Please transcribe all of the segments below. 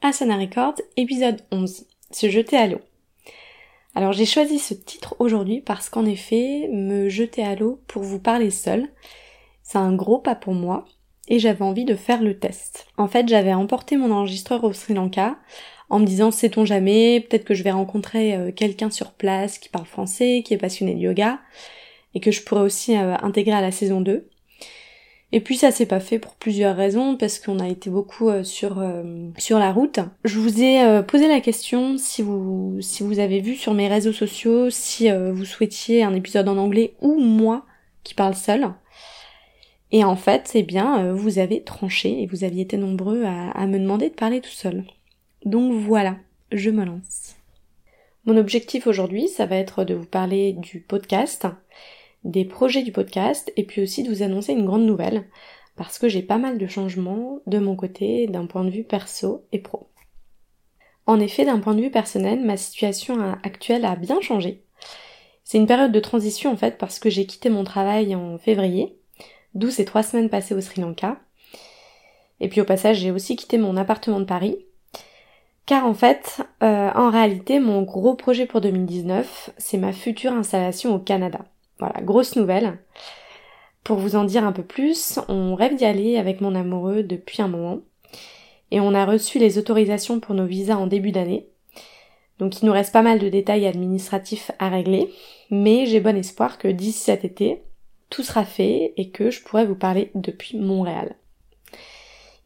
Asana Records, épisode 11, se jeter à l'eau. Alors j'ai choisi ce titre aujourd'hui parce qu'en effet, me jeter à l'eau pour vous parler seul, c'est un gros pas pour moi et j'avais envie de faire le test. En fait, j'avais emporté mon enregistreur au Sri Lanka en me disant sait-on jamais, peut-être que je vais rencontrer euh, quelqu'un sur place qui parle français, qui est passionné de yoga et que je pourrais aussi euh, intégrer à la saison 2. Et puis ça s'est pas fait pour plusieurs raisons, parce qu'on a été beaucoup euh, sur euh, sur la route. Je vous ai euh, posé la question si vous si vous avez vu sur mes réseaux sociaux si vous souhaitiez un épisode en anglais ou moi qui parle seul. Et en fait, eh bien, vous avez tranché et vous aviez été nombreux à, à me demander de parler tout seul. Donc voilà, je me lance. Mon objectif aujourd'hui, ça va être de vous parler du podcast des projets du podcast et puis aussi de vous annoncer une grande nouvelle parce que j'ai pas mal de changements de mon côté d'un point de vue perso et pro. En effet, d'un point de vue personnel, ma situation actuelle a bien changé. C'est une période de transition en fait parce que j'ai quitté mon travail en février, d'où ces trois semaines passées au Sri Lanka. Et puis au passage, j'ai aussi quitté mon appartement de Paris. Car en fait, euh, en réalité, mon gros projet pour 2019, c'est ma future installation au Canada. Voilà, grosse nouvelle. Pour vous en dire un peu plus, on rêve d'y aller avec mon amoureux depuis un moment. Et on a reçu les autorisations pour nos visas en début d'année. Donc il nous reste pas mal de détails administratifs à régler. Mais j'ai bon espoir que d'ici cet été, tout sera fait et que je pourrai vous parler depuis Montréal.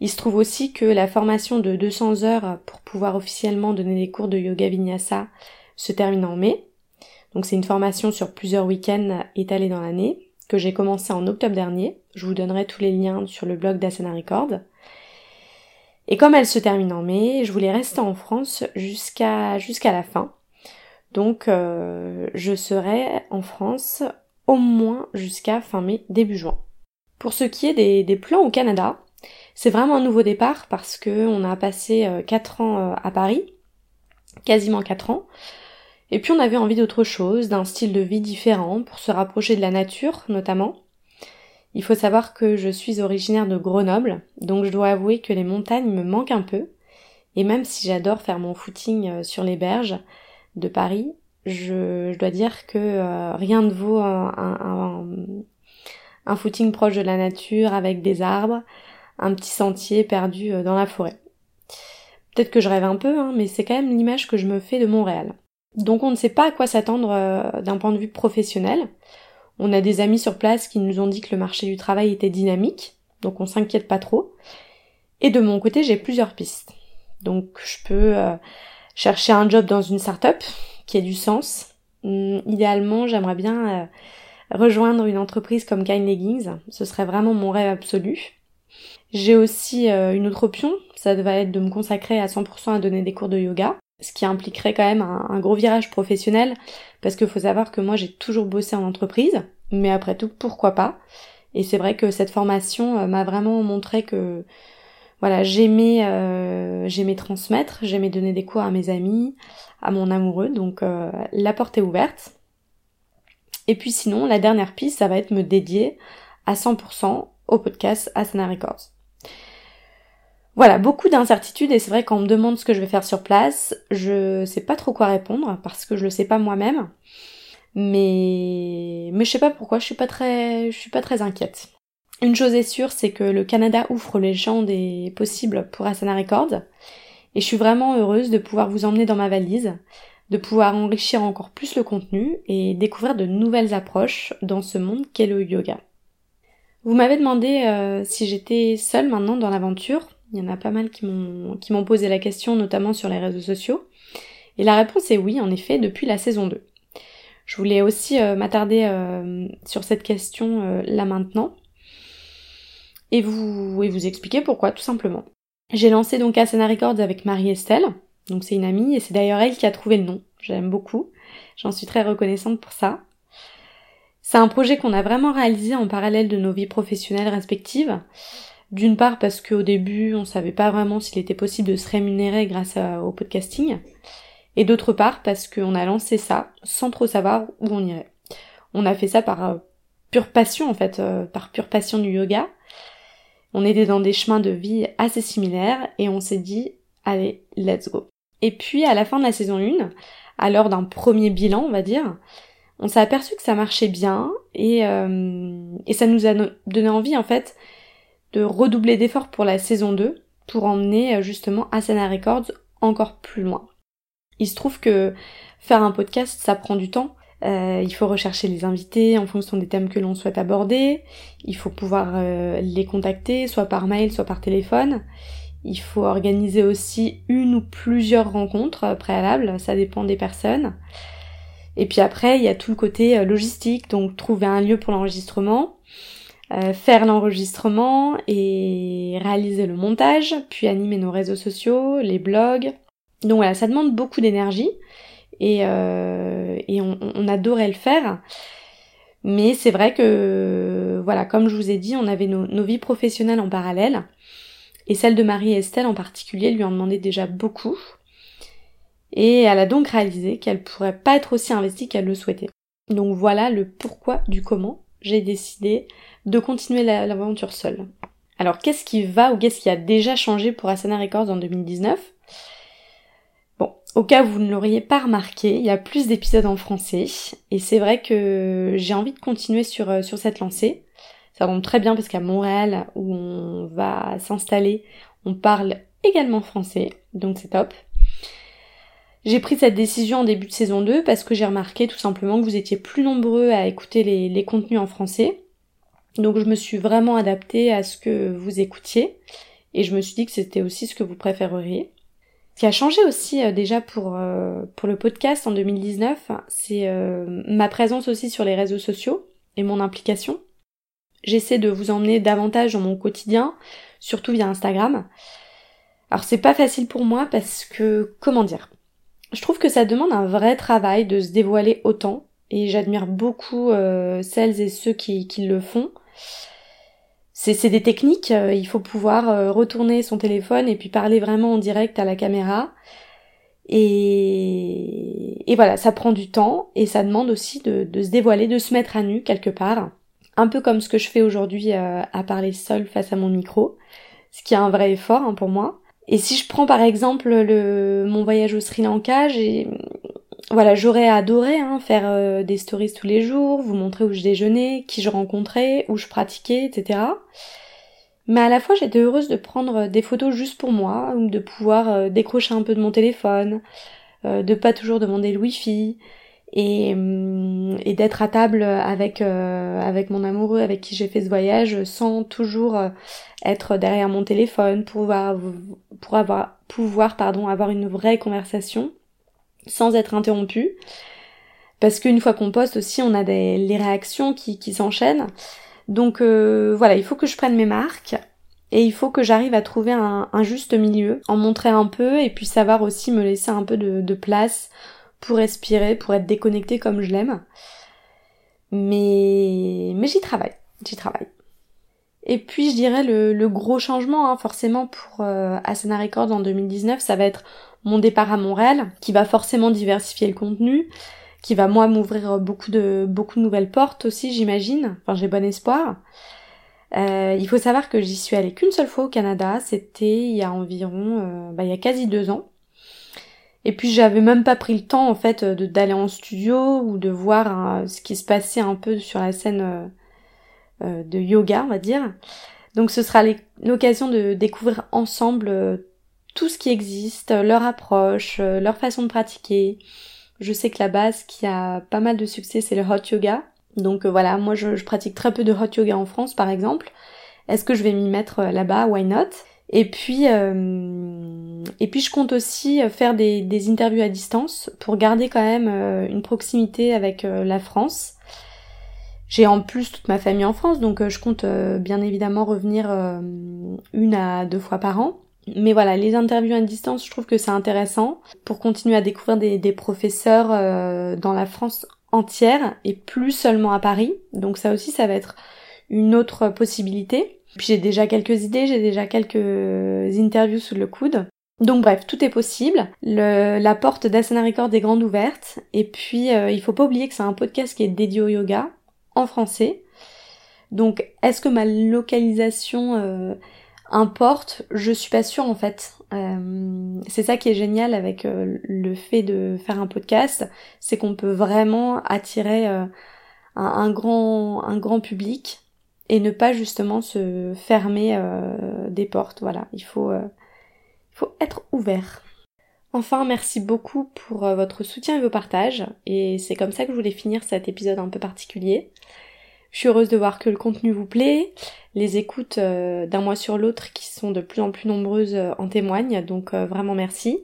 Il se trouve aussi que la formation de 200 heures pour pouvoir officiellement donner des cours de yoga vinyasa se termine en mai. Donc c'est une formation sur plusieurs week-ends étalés dans l'année que j'ai commencé en octobre dernier. Je vous donnerai tous les liens sur le blog d'Asana Record. Et comme elle se termine en mai, je voulais rester en France jusqu'à jusqu'à la fin. Donc euh, je serai en France au moins jusqu'à fin mai, début juin. Pour ce qui est des, plans au Canada, c'est vraiment un nouveau départ parce que on a passé 4 euh, ans euh, à Paris, quasiment 4 ans. Et puis on avait envie d'autre chose, d'un style de vie différent, pour se rapprocher de la nature notamment. Il faut savoir que je suis originaire de Grenoble, donc je dois avouer que les montagnes me manquent un peu. Et même si j'adore faire mon footing euh, sur les berges de Paris, je, dois dire que euh, rien ne vaut un, un, footing proche de la nature avec des arbres, un petit sentier perdu euh, dans la forêt. Peut-être que je rêve un peu, hein, mais c'est quand même l'image que je me fais de Montréal. Donc on ne sait pas à quoi s'attendre euh, d'un point de vue professionnel. On a des amis sur place qui nous ont dit que le marché du travail était dynamique, donc on s'inquiète pas trop. Et de mon côté, j'ai plusieurs pistes. Donc je peux euh, chercher un job dans une start-up qui ait du sens. Hum, idéalement, j'aimerais bien euh, rejoindre une entreprise comme Kind Leggings. Ce serait vraiment mon rêve absolu. J'ai aussi une autre option, ça va être de me consacrer à 100% à donner des cours de yoga ce qui impliquerait quand même un, gros virage professionnel, parce qu'il faut savoir que moi j'ai toujours bossé en entreprise, mais après tout, pourquoi pas? Et c'est vrai que cette formation euh, m'a vraiment montré que voilà, j'aimais euh, j'aimais transmettre, j'aimais donner des cours à mes amis, à mon amoureux, donc euh, la porte est ouverte. Et puis sinon, la dernière piste, ça va être me dédier à 100% au podcast Asana Records. Voilà, beaucoup d'incertitudes et c'est vrai quand on me demande ce que je vais faire sur place, je sais pas trop quoi répondre parce que je le sais pas moi-même. Mais mais je sais pas pourquoi, je suis pas très je suis pas très inquiète. Une chose est sûre, c'est que le Canada ouvre les champs des possibles pour Asana Records et je suis vraiment heureuse de pouvoir vous emmener dans ma valise, de pouvoir enrichir encore plus le contenu et découvrir de nouvelles approches dans ce monde qu'est le yoga. Vous m'avez demandé euh, si j'étais seule maintenant dans l'aventure. Il y en a pas mal qui m'ont posé la question, notamment sur les réseaux sociaux. Et la réponse est oui, en effet, depuis la saison 2. Je voulais aussi euh, m'attarder euh, sur cette question euh, là maintenant et vous et vous expliquer pourquoi tout simplement. J'ai lancé donc Asana Records avec Marie-Estelle, donc c'est une amie et c'est d'ailleurs elle qui a trouvé le nom. J'aime beaucoup. J'en suis très reconnaissante pour ça. C'est un projet qu'on a vraiment réalisé en parallèle de nos vies professionnelles respectives. D'une part parce qu'au début, on savait pas vraiment s'il était possible de se rémunérer grâce au podcasting. Et d'autre part parce qu'on a lancé ça sans trop savoir où on irait. On a fait ça par euh, pure passion en fait, euh, par pure passion du yoga. On était dans des chemins de vie assez similaires et on s'est dit Allez, let's go. Et puis à la fin de la saison 1, à l'heure d'un premier bilan, on va dire, on s'est aperçu que ça marchait bien et, euh, et ça nous a donné envie en fait de redoubler d'efforts pour la saison 2 pour emmener euh, justement Asana Records encore plus loin. Il se trouve que faire un podcast, ça prend du temps. Euh, il faut rechercher les invités en fonction des thèmes que l'on souhaite aborder. Il faut pouvoir les contacter, soit par mail, soit par téléphone. Il faut organiser aussi une ou plusieurs rencontres préalables, ça dépend des personnes. Et puis après, il y a tout le côté euh, logistique, donc trouver un lieu pour l'enregistrement, euh, faire l'enregistrement et réaliser le montage, puis animer nos réseaux sociaux, les blogs. Donc voilà, ça demande beaucoup d'énergie et, euh, on, adorait le faire. Mais c'est vrai que, voilà, comme je vous ai dit, on avait nos, vies professionnelles en parallèle. Et celle de Marie Estelle en particulier lui en demandait déjà beaucoup et elle a donc réalisé qu'elle pourrait pas être aussi investie qu'elle le souhaitait. Donc voilà le pourquoi du comment j'ai décidé de continuer l'aventure seule. Alors qu'est-ce qui va ou qu'est-ce qui a déjà changé pour Asana Records en 2019 Bon, au cas où vous ne l'auriez pas remarqué, il y a plus d'épisodes en français et c'est vrai que j'ai envie de continuer sur, euh, sur cette lancée. Ça tombe très bien parce qu'à Montréal où on va s'installer, on parle également français, donc c'est top. J'ai pris cette décision en début de saison 2 parce que j'ai remarqué tout simplement que vous étiez plus nombreux à écouter les, contenus en français. Donc je me suis vraiment adaptée à ce que vous écoutiez et je me suis dit que c'était aussi ce que vous préféreriez. Ce qui a changé aussi euh, déjà pour, euh, pour le podcast en 2019, c'est euh, ma présence aussi sur les réseaux sociaux et mon implication. J'essaie de vous emmener davantage dans mon quotidien, surtout via Instagram. Alors c'est pas facile pour moi parce que, comment dire, je trouve que ça demande un vrai travail de se dévoiler autant et j'admire beaucoup celles et ceux qui, qui le font. C'est des techniques, euh, il faut pouvoir euh, retourner son téléphone et puis parler vraiment en direct à la caméra. Et, et voilà, ça prend du temps et ça demande aussi de, se dévoiler, de se mettre à nu quelque part. Un peu comme ce que je fais aujourd'hui à parler seul face à mon micro, ce qui est un vrai effort hein, pour moi. Et si je prends par exemple le, mon voyage au Sri Lanka, j'ai, voilà, j'aurais adoré hein, faire euh, des stories tous les jours, vous montrer où je déjeunais, qui je rencontrais, où je pratiquais, etc. Mais à la fois, j'étais heureuse de prendre des photos juste pour moi, ou de pouvoir euh, décrocher un peu de mon téléphone, euh, de pas toujours demander le wifi, et, hum, et d'être à table avec euh, avec mon amoureux avec qui j'ai fait ce voyage sans toujours euh, être derrière mon téléphone pour pouvoir pour avoir pouvoir pardon avoir une vraie conversation sans être interrompu parce qu'une fois qu'on poste aussi on a des les réactions qui, qui s'enchaînent donc euh, voilà il faut que je prenne mes marques et il faut que j'arrive à trouver un, juste milieu, en montrer un peu et puis savoir aussi me laisser un peu de, de place pour respirer, pour être déconnecté comme je l'aime. Mais, mais j'y travaille, j'y travaille. Et puis je dirais le, gros changement hein, forcément pour euh, Asana Records en 2019, ça va être mon départ à Montréal, qui va forcément diversifier le contenu, qui va moi m'ouvrir beaucoup de beaucoup de nouvelles portes aussi, j'imagine. Enfin, j'ai bon espoir. Euh, il faut savoir que j'y suis allée qu'une seule fois au Canada, c'était il y a environ, euh, bah, il y a quasi deux ans. Et puis j'avais même pas pris le temps en fait d'aller en studio ou de voir hein, ce qui se passait un peu sur la scène euh, euh, de yoga, on va dire. Donc ce sera l'occasion de découvrir ensemble euh, tout ce qui existe, leur approche, leur façon de pratiquer. Je sais que la base qui a pas mal de succès, c'est le hot yoga. Donc voilà, moi je, pratique très peu de hot yoga en France par exemple. Est-ce que je vais m'y mettre là-bas? Why not? Et puis, euh, et puis je compte aussi faire des, des, interviews à distance pour garder quand même euh, une proximité avec euh, la France. J'ai en plus toute ma famille en France, donc je compte bien évidemment revenir une à deux fois par an. Mais voilà, les interviews à distance, je trouve que c'est intéressant pour continuer à découvrir des, des professeurs dans la France entière et plus seulement à Paris. Donc ça aussi, ça va être une autre possibilité. Puis j'ai déjà quelques idées, j'ai déjà quelques interviews sous le coude. Donc bref, tout est possible. la porte d'Asana Record est grande ouverte. Et puis, euh, il faut pas oublier que c'est un podcast qui est dédié au yoga en français. Donc, est-ce que ma localisation euh, importe, je suis pas sûre en fait. Euh, c'est ça qui est génial avec euh, le fait de faire un podcast, c'est qu'on peut vraiment attirer euh, un, grand un grand public et ne pas justement se fermer des portes. Voilà, il faut il faut être ouvert. Enfin, merci beaucoup pour votre soutien et vos partages. Et c'est comme ça que je voulais finir cet épisode un peu particulier. Je suis heureuse de voir que le contenu vous plaît. Les écoutes euh, d'un mois sur l'autre qui sont de plus en plus nombreuses euh, en témoignent, donc euh, vraiment merci.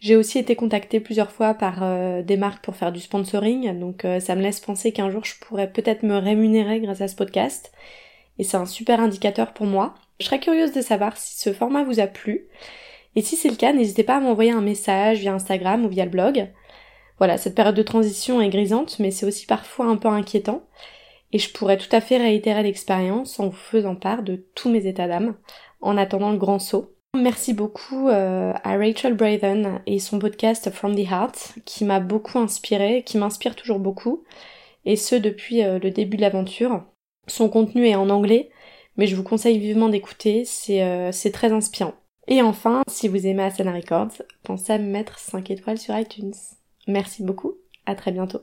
J'ai aussi été contactée plusieurs fois par des marques pour faire du sponsoring, donc ça me laisse penser qu'un jour je pourrais peut-être me rémunérer grâce à ce podcast. Et c'est un super indicateur pour moi. Je serais curieuse de savoir si ce format vous a plu. Et si c'est le cas, n'hésitez pas à m'envoyer un message via Instagram ou via le blog. Voilà, cette période de transition est grisante, mais c'est aussi parfois un peu inquiétant et je pourrais tout à fait réitérer l'expérience en vous faisant part de tous mes états d'âme en attendant le grand saut. Merci beaucoup euh, à Rachel Braden et son podcast From the Heart qui m'a beaucoup inspiré, qui m'inspire toujours beaucoup, et ce depuis euh, le début de l'aventure. Son contenu est en anglais, mais je vous conseille vivement d'écouter, c'est euh, très inspirant. Et enfin, si vous aimez Asana Records, pensez à me mettre 5 étoiles sur iTunes. Merci beaucoup, à très bientôt.